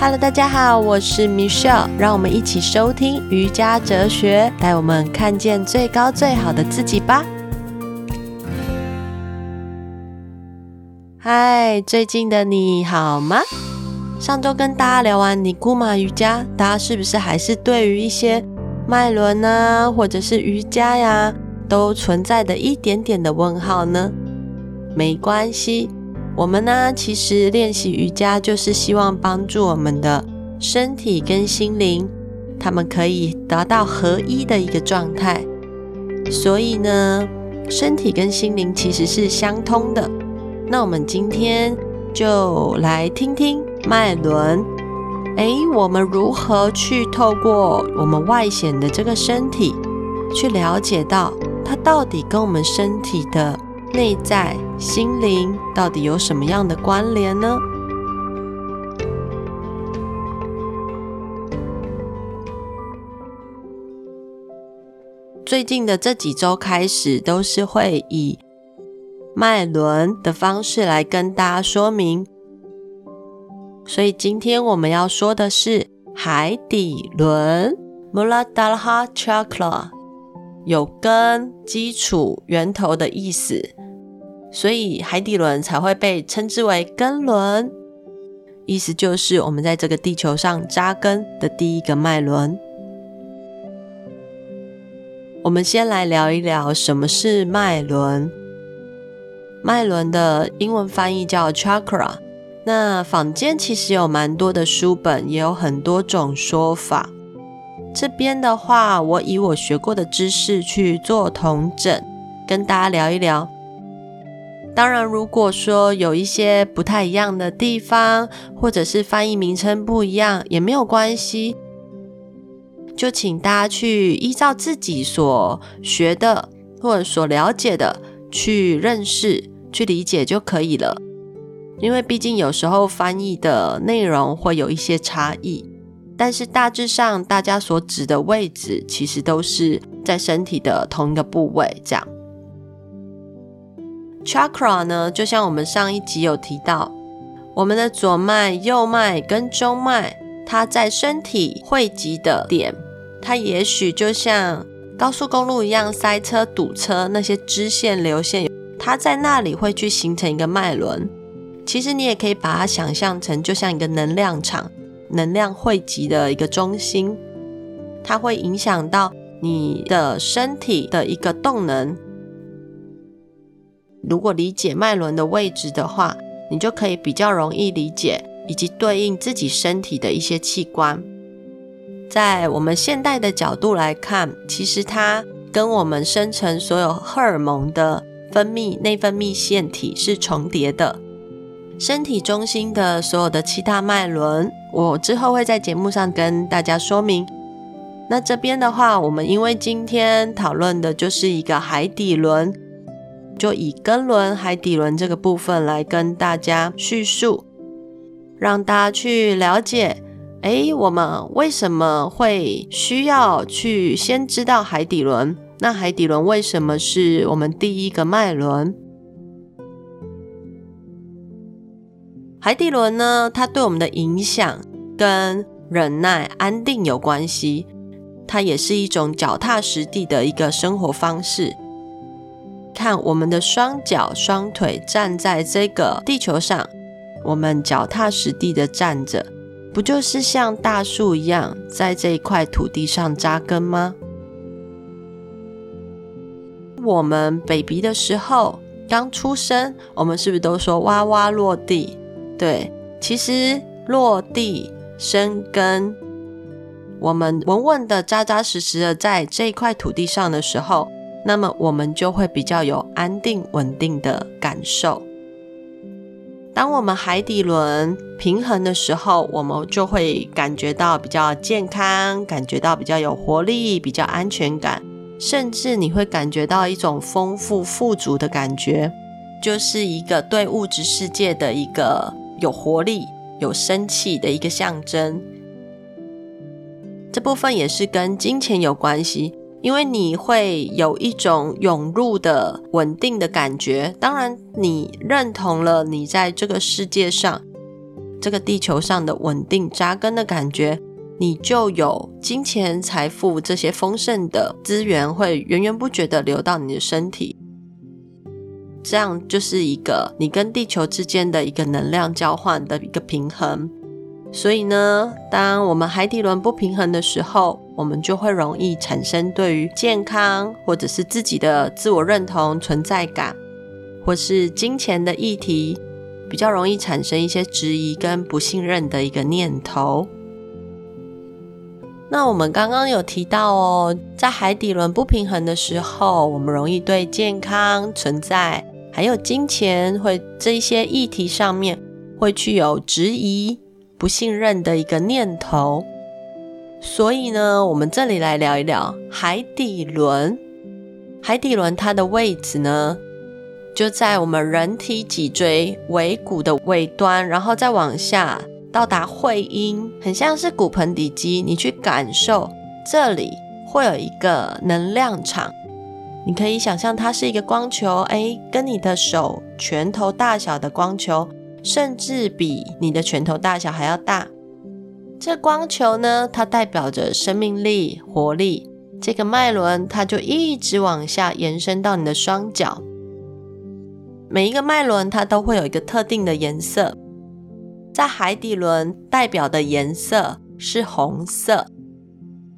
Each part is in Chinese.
Hello，大家好，我是 Michelle，让我们一起收听瑜伽哲学，带我们看见最高最好的自己吧。嗨，最近的你好吗？上周跟大家聊完尼古马瑜伽，大家是不是还是对于一些脉轮啊，或者是瑜伽呀，都存在的一点点的问号呢？没关系。我们呢，其实练习瑜伽就是希望帮助我们的身体跟心灵，他们可以达到合一的一个状态。所以呢，身体跟心灵其实是相通的。那我们今天就来听听脉轮，诶，我们如何去透过我们外显的这个身体，去了解到它到底跟我们身体的内在心灵到底有什么样的关联呢？最近的这几周开始，都是会以脉轮的方式来跟大家说明。所以今天我们要说的是海底轮 （Muladhara Chakra），有根、基础、源头的意思。所以海底轮才会被称之为根轮，意思就是我们在这个地球上扎根的第一个脉轮。我们先来聊一聊什么是脉轮。脉轮的英文翻译叫 chakra。那坊间其实有蛮多的书本，也有很多种说法。这边的话，我以我学过的知识去做同整，跟大家聊一聊。当然，如果说有一些不太一样的地方，或者是翻译名称不一样，也没有关系，就请大家去依照自己所学的或者所了解的去认识、去理解就可以了。因为毕竟有时候翻译的内容会有一些差异，但是大致上大家所指的位置，其实都是在身体的同一个部位，这样。Chakra 呢，就像我们上一集有提到，我们的左脉、右脉跟中脉，它在身体汇集的点，它也许就像高速公路一样塞车堵车，那些支线流线，它在那里会去形成一个脉轮。其实你也可以把它想象成，就像一个能量场，能量汇集的一个中心，它会影响到你的身体的一个动能。如果理解脉轮的位置的话，你就可以比较容易理解以及对应自己身体的一些器官。在我们现代的角度来看，其实它跟我们生成所有荷尔蒙的分泌、内分泌腺体是重叠的。身体中心的所有的七大脉轮，我之后会在节目上跟大家说明。那这边的话，我们因为今天讨论的就是一个海底轮。就以根轮、海底轮这个部分来跟大家叙述，让大家去了解，诶，我们为什么会需要去先知道海底轮？那海底轮为什么是我们第一个脉轮？海底轮呢，它对我们的影响跟忍耐、安定有关系，它也是一种脚踏实地的一个生活方式。看我们的双脚、双腿站在这个地球上，我们脚踏实地的站着，不就是像大树一样在这一块土地上扎根吗？我们 baby 的时候刚出生，我们是不是都说哇哇落地？对，其实落地生根，我们稳稳的、扎扎实实的在这一块土地上的时候。那么我们就会比较有安定稳定的感受。当我们海底轮平衡的时候，我们就会感觉到比较健康，感觉到比较有活力，比较安全感，甚至你会感觉到一种丰富富足的感觉，就是一个对物质世界的一个有活力、有生气的一个象征。这部分也是跟金钱有关系。因为你会有一种涌入的稳定的感觉，当然你认同了你在这个世界上这个地球上的稳定扎根的感觉，你就有金钱、财富这些丰盛的资源会源源不绝的流到你的身体。这样就是一个你跟地球之间的一个能量交换的一个平衡。所以呢，当我们海底轮不平衡的时候，我们就会容易产生对于健康或者是自己的自我认同、存在感，或是金钱的议题，比较容易产生一些质疑跟不信任的一个念头。那我们刚刚有提到哦，在海底轮不平衡的时候，我们容易对健康、存在还有金钱会这一些议题上面会具有质疑。不信任的一个念头，所以呢，我们这里来聊一聊海底轮。海底轮它的位置呢，就在我们人体脊椎尾骨的尾端，然后再往下到达会阴，很像是骨盆底肌。你去感受这里会有一个能量场，你可以想象它是一个光球，诶，跟你的手拳头大小的光球。甚至比你的拳头大小还要大。这光球呢，它代表着生命力、活力。这个脉轮，它就一直往下延伸到你的双脚。每一个脉轮，它都会有一个特定的颜色。在海底轮代表的颜色是红色，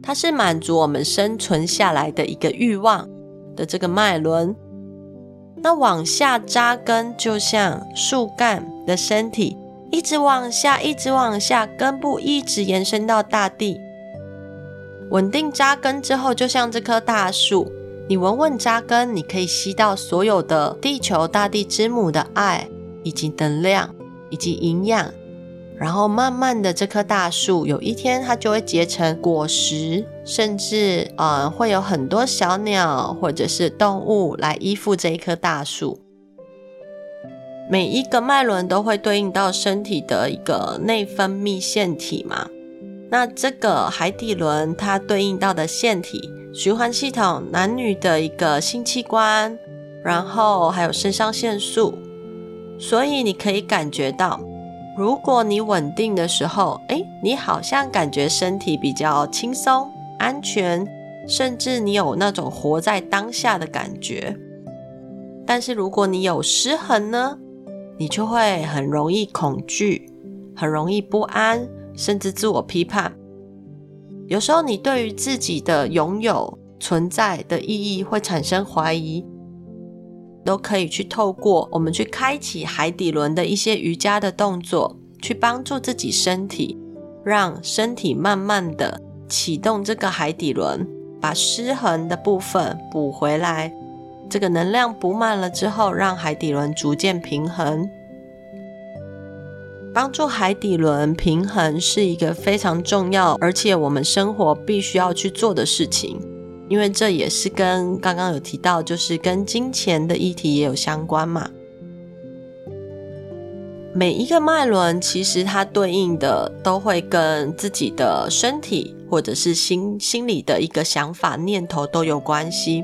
它是满足我们生存下来的一个欲望的这个脉轮。那往下扎根，就像树干的身体，一直往下，一直往下，根部一直延伸到大地。稳定扎根之后，就像这棵大树，你稳稳扎根，你可以吸到所有的地球大地之母的爱，以及能量，以及营养。然后慢慢的，这棵大树有一天它就会结成果实，甚至呃会有很多小鸟或者是动物来依附这一棵大树。每一个脉轮都会对应到身体的一个内分泌腺体嘛。那这个海底轮它对应到的腺体，循环系统、男女的一个性器官，然后还有肾上腺素，所以你可以感觉到。如果你稳定的时候，诶，你好像感觉身体比较轻松、安全，甚至你有那种活在当下的感觉。但是如果你有失衡呢，你就会很容易恐惧，很容易不安，甚至自我批判。有时候你对于自己的拥有、存在的意义会产生怀疑。都可以去透过我们去开启海底轮的一些瑜伽的动作，去帮助自己身体，让身体慢慢的启动这个海底轮，把失衡的部分补回来。这个能量补满了之后，让海底轮逐渐平衡。帮助海底轮平衡是一个非常重要，而且我们生活必须要去做的事情。因为这也是跟刚刚有提到，就是跟金钱的议题也有相关嘛。每一个脉轮其实它对应的都会跟自己的身体或者是心心里的一个想法念头都有关系。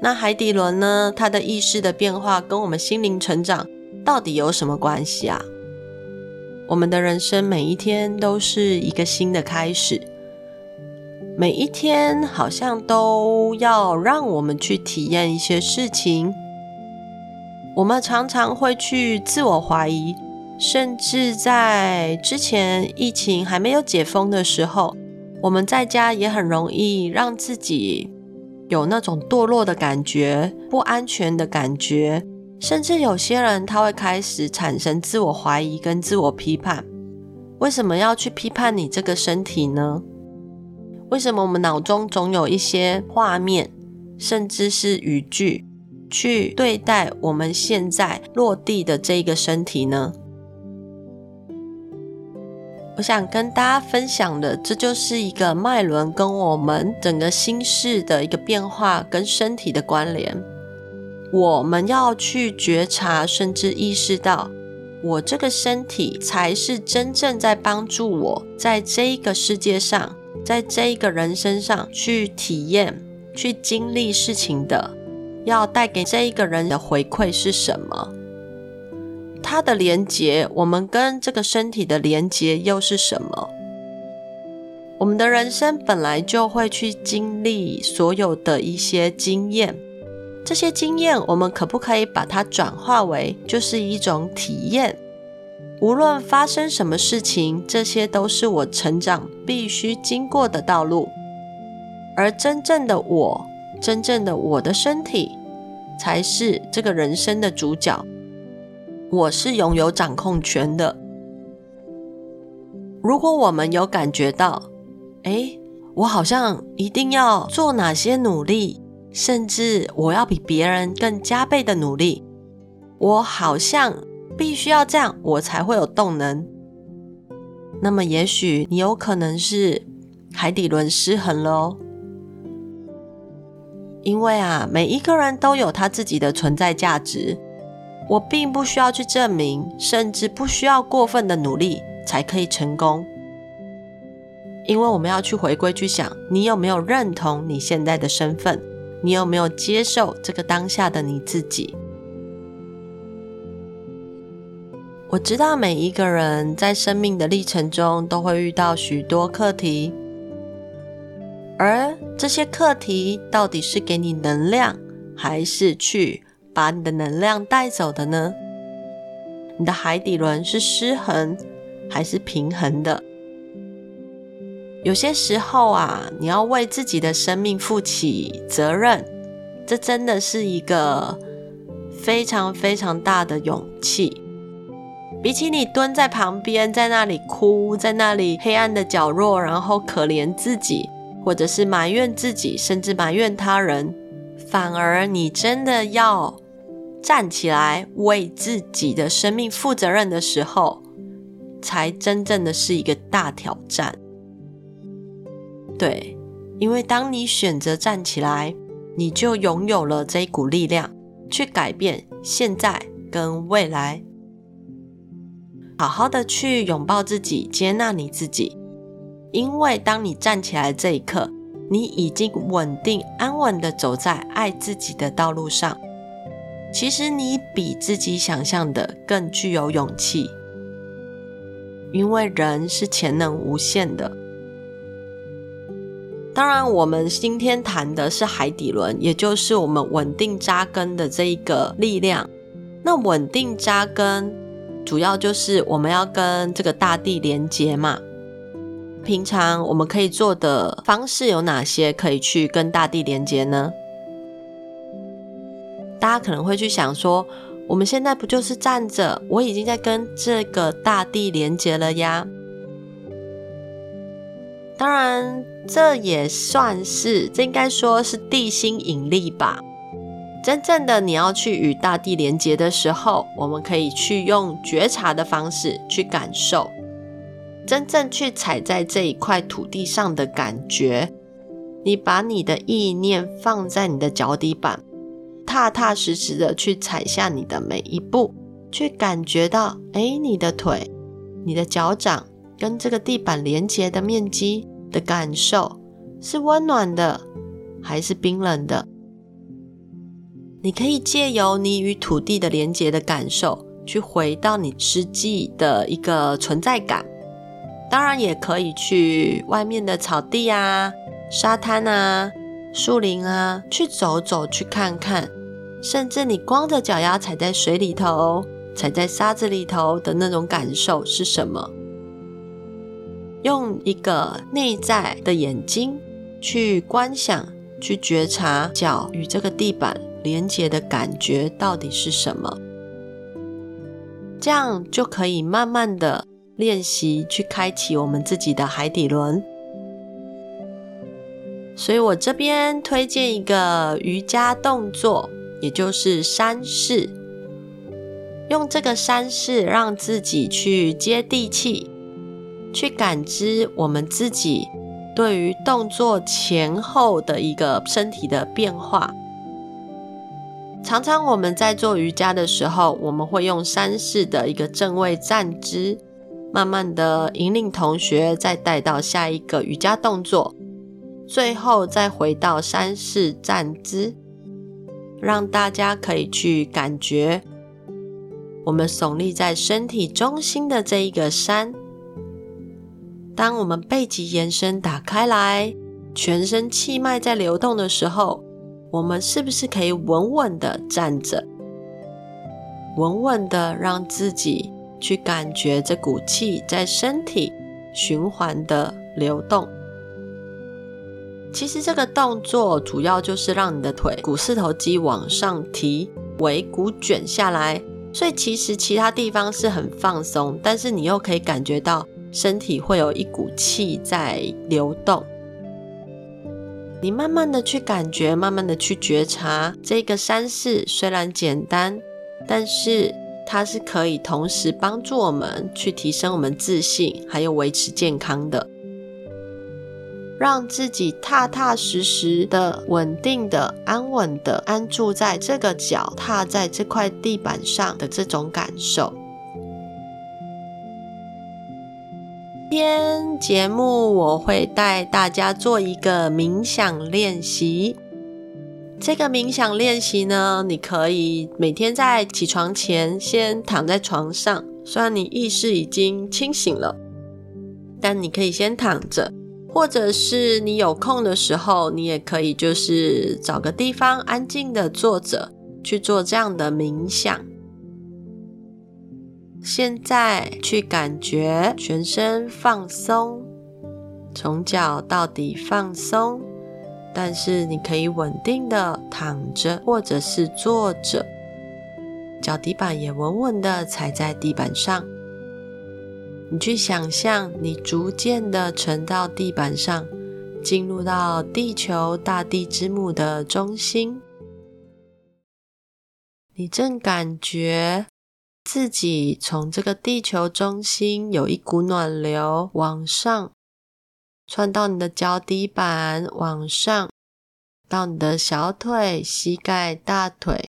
那海底轮呢，它的意识的变化跟我们心灵成长到底有什么关系啊？我们的人生每一天都是一个新的开始。每一天好像都要让我们去体验一些事情，我们常常会去自我怀疑，甚至在之前疫情还没有解封的时候，我们在家也很容易让自己有那种堕落的感觉、不安全的感觉，甚至有些人他会开始产生自我怀疑跟自我批判。为什么要去批判你这个身体呢？为什么我们脑中总有一些画面，甚至是语句，去对待我们现在落地的这一个身体呢？我想跟大家分享的，这就是一个脉轮跟我们整个心事的一个变化跟身体的关联。我们要去觉察，甚至意识到，我这个身体才是真正在帮助我在这一个世界上。在这一个人身上去体验、去经历事情的，要带给这一个人的回馈是什么？它的连接，我们跟这个身体的连接又是什么？我们的人生本来就会去经历所有的一些经验，这些经验我们可不可以把它转化为就是一种体验？无论发生什么事情，这些都是我成长必须经过的道路。而真正的我，真正的我的身体，才是这个人生的主角。我是拥有掌控权的。如果我们有感觉到，诶，我好像一定要做哪些努力，甚至我要比别人更加倍的努力。我好像必须要这样，我才会有动能。那么，也许你有可能是海底轮失衡了哦。因为啊，每一个人都有他自己的存在价值，我并不需要去证明，甚至不需要过分的努力才可以成功。因为我们要去回归去想，你有没有认同你现在的身份？你有没有接受这个当下的你自己？我知道每一个人在生命的历程中都会遇到许多课题，而这些课题到底是给你能量，还是去把你的能量带走的呢？你的海底轮是失衡，还是平衡的？有些时候啊，你要为自己的生命负起责任，这真的是一个非常非常大的勇气。比起你蹲在旁边，在那里哭，在那里黑暗的角落，然后可怜自己，或者是埋怨自己，甚至埋怨他人，反而你真的要站起来为自己的生命负责任的时候，才真正的是一个大挑战。对，因为当你选择站起来，你就拥有了这一股力量，去改变现在跟未来。好好的去拥抱自己，接纳你自己。因为当你站起来这一刻，你已经稳定安稳的走在爱自己的道路上。其实你比自己想象的更具有勇气，因为人是潜能无限的。当然，我们今天谈的是海底轮，也就是我们稳定扎根的这一个力量。那稳定扎根，主要就是我们要跟这个大地连接嘛。平常我们可以做的方式有哪些？可以去跟大地连接呢？大家可能会去想说，我们现在不就是站着，我已经在跟这个大地连接了呀。当然，这也算是，这应该说是地心引力吧。真正的你要去与大地连接的时候，我们可以去用觉察的方式去感受，真正去踩在这一块土地上的感觉。你把你的意念放在你的脚底板，踏踏实实的去踩下你的每一步，去感觉到，哎，你的腿，你的脚掌。跟这个地板连接的面积的感受是温暖的还是冰冷的？你可以借由你与土地的连接的感受，去回到你实际的一个存在感。当然，也可以去外面的草地啊、沙滩啊、树林啊去走走，去看看。甚至你光着脚丫踩在水里头、踩在沙子里头的那种感受是什么？用一个内在的眼睛去观想、去觉察脚与这个地板连接的感觉到底是什么，这样就可以慢慢的练习去开启我们自己的海底轮。所以我这边推荐一个瑜伽动作，也就是山式，用这个山式让自己去接地气。去感知我们自己对于动作前后的一个身体的变化。常常我们在做瑜伽的时候，我们会用山式的一个正位站姿，慢慢的引领同学再带到下一个瑜伽动作，最后再回到山式站姿，让大家可以去感觉我们耸立在身体中心的这一个山。当我们背脊延伸打开来，全身气脉在流动的时候，我们是不是可以稳稳的站着，稳稳的让自己去感觉这股气在身体循环的流动？其实这个动作主要就是让你的腿股四头肌往上提，尾骨卷下来，所以其实其他地方是很放松，但是你又可以感觉到身体会有一股气在流动。你慢慢的去感觉，慢慢的去觉察，这个山式虽然简单，但是它是可以同时帮助我们去提升我们自信，还有维持健康的，让自己踏踏实实的、稳定的、安稳的安住在这个脚踏在这块地板上的这种感受。今天节目我会带大家做一个冥想练习。这个冥想练习呢，你可以每天在起床前先躺在床上，虽然你意识已经清醒了，但你可以先躺着，或者是你有空的时候，你也可以就是找个地方安静的坐着去做这样的冥想。现在去感觉全身放松，从脚到底放松，但是你可以稳定的躺着或者是坐着，脚底板也稳稳的踩在地板上。你去想象你逐渐的沉到地板上，进入到地球大地之母的中心，你正感觉。自己从这个地球中心有一股暖流往上穿到你的脚底板，往上到你的小腿、膝盖、大腿，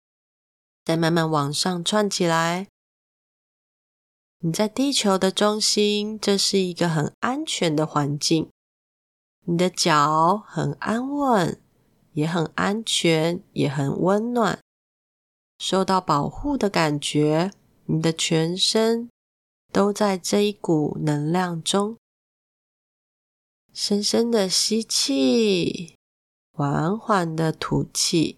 再慢慢往上串起来。你在地球的中心，这是一个很安全的环境，你的脚很安稳，也很安全，也很温暖，受到保护的感觉。你的全身都在这一股能量中，深深的吸气，缓缓的吐气。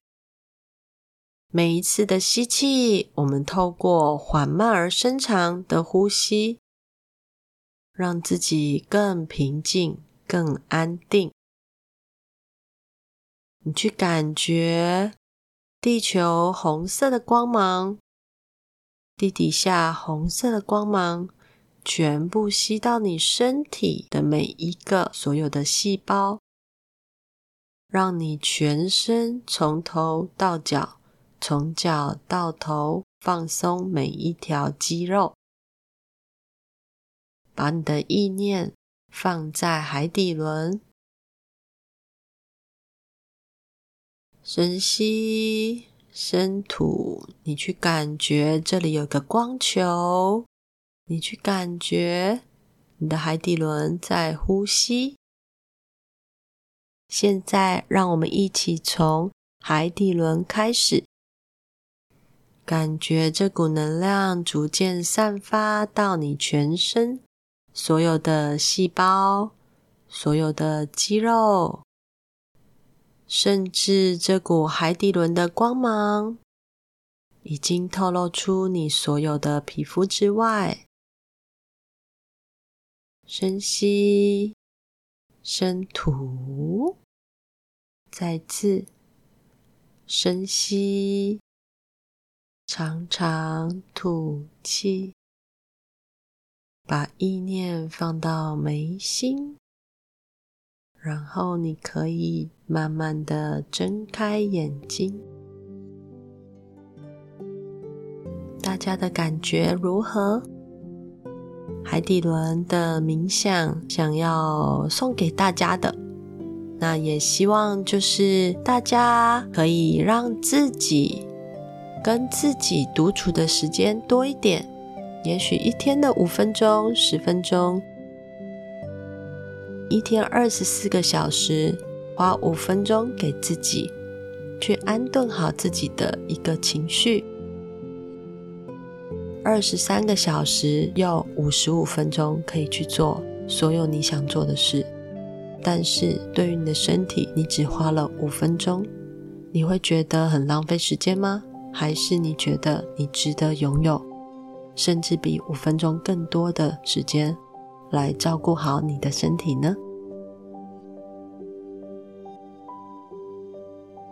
每一次的吸气，我们透过缓慢而深长的呼吸，让自己更平静、更安定。你去感觉地球红色的光芒。地底下红色的光芒全部吸到你身体的每一个所有的细胞，让你全身从头到脚，从脚到头放松每一条肌肉，把你的意念放在海底轮，深吸。深吐，你去感觉这里有个光球，你去感觉你的海底轮在呼吸。现在，让我们一起从海底轮开始，感觉这股能量逐渐散发到你全身所有的细胞、所有的肌肉。甚至这股海底轮的光芒已经透露出你所有的皮肤之外。深吸，深吐，再次深吸，长长吐气，把意念放到眉心。然后你可以慢慢的睁开眼睛，大家的感觉如何？海底轮的冥想想要送给大家的，那也希望就是大家可以让自己跟自己独处的时间多一点，也许一天的五分钟、十分钟。一天二十四个小时，花五分钟给自己，去安顿好自己的一个情绪。二十三个小时又五十五分钟可以去做所有你想做的事，但是对于你的身体，你只花了五分钟，你会觉得很浪费时间吗？还是你觉得你值得拥有，甚至比五分钟更多的时间来照顾好你的身体呢？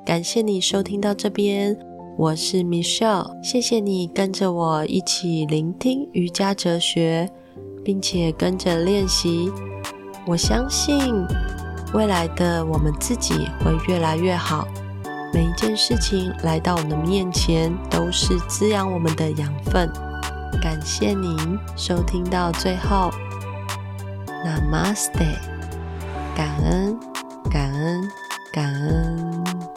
感谢你收听到这边，我是 Michelle，谢谢你跟着我一起聆听瑜伽哲学，并且跟着练习。我相信未来的我们自己会越来越好。每一件事情来到我们的面前，都是滋养我们的养分。感谢您收听到最后，Namaste，感恩，感恩，感恩。